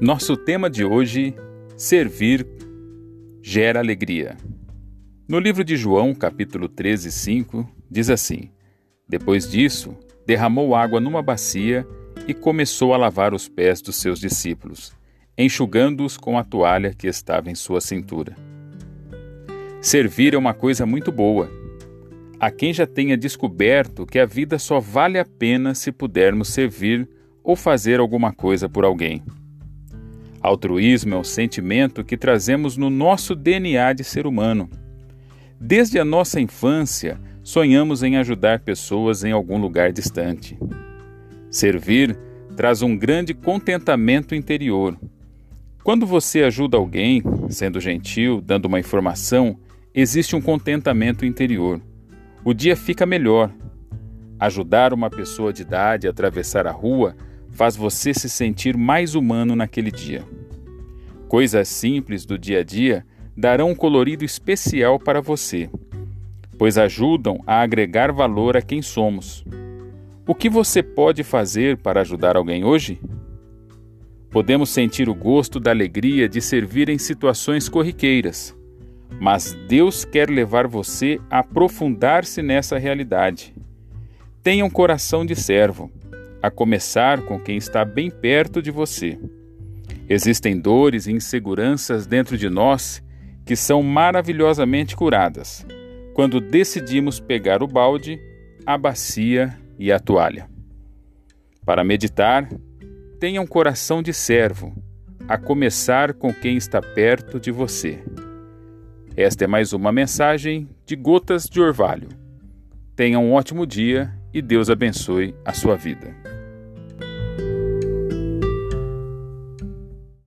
Nosso tema de hoje: servir gera alegria. No livro de João, capítulo 13, 5, diz assim: Depois disso, derramou água numa bacia e começou a lavar os pés dos seus discípulos, enxugando-os com a toalha que estava em sua cintura. Servir é uma coisa muito boa. A quem já tenha descoberto que a vida só vale a pena se pudermos servir ou fazer alguma coisa por alguém. Altruísmo é um sentimento que trazemos no nosso DNA de ser humano. Desde a nossa infância, sonhamos em ajudar pessoas em algum lugar distante. Servir traz um grande contentamento interior. Quando você ajuda alguém, sendo gentil, dando uma informação, existe um contentamento interior. O dia fica melhor. Ajudar uma pessoa de idade a atravessar a rua faz você se sentir mais humano naquele dia. Coisas simples do dia a dia darão um colorido especial para você, pois ajudam a agregar valor a quem somos. O que você pode fazer para ajudar alguém hoje? Podemos sentir o gosto da alegria de servir em situações corriqueiras, mas Deus quer levar você a aprofundar-se nessa realidade. Tenha um coração de servo a começar com quem está bem perto de você. Existem dores e inseguranças dentro de nós que são maravilhosamente curadas quando decidimos pegar o balde, a bacia e a toalha. Para meditar, tenha um coração de servo, a começar com quem está perto de você. Esta é mais uma mensagem de Gotas de Orvalho. Tenha um ótimo dia e Deus abençoe a sua vida.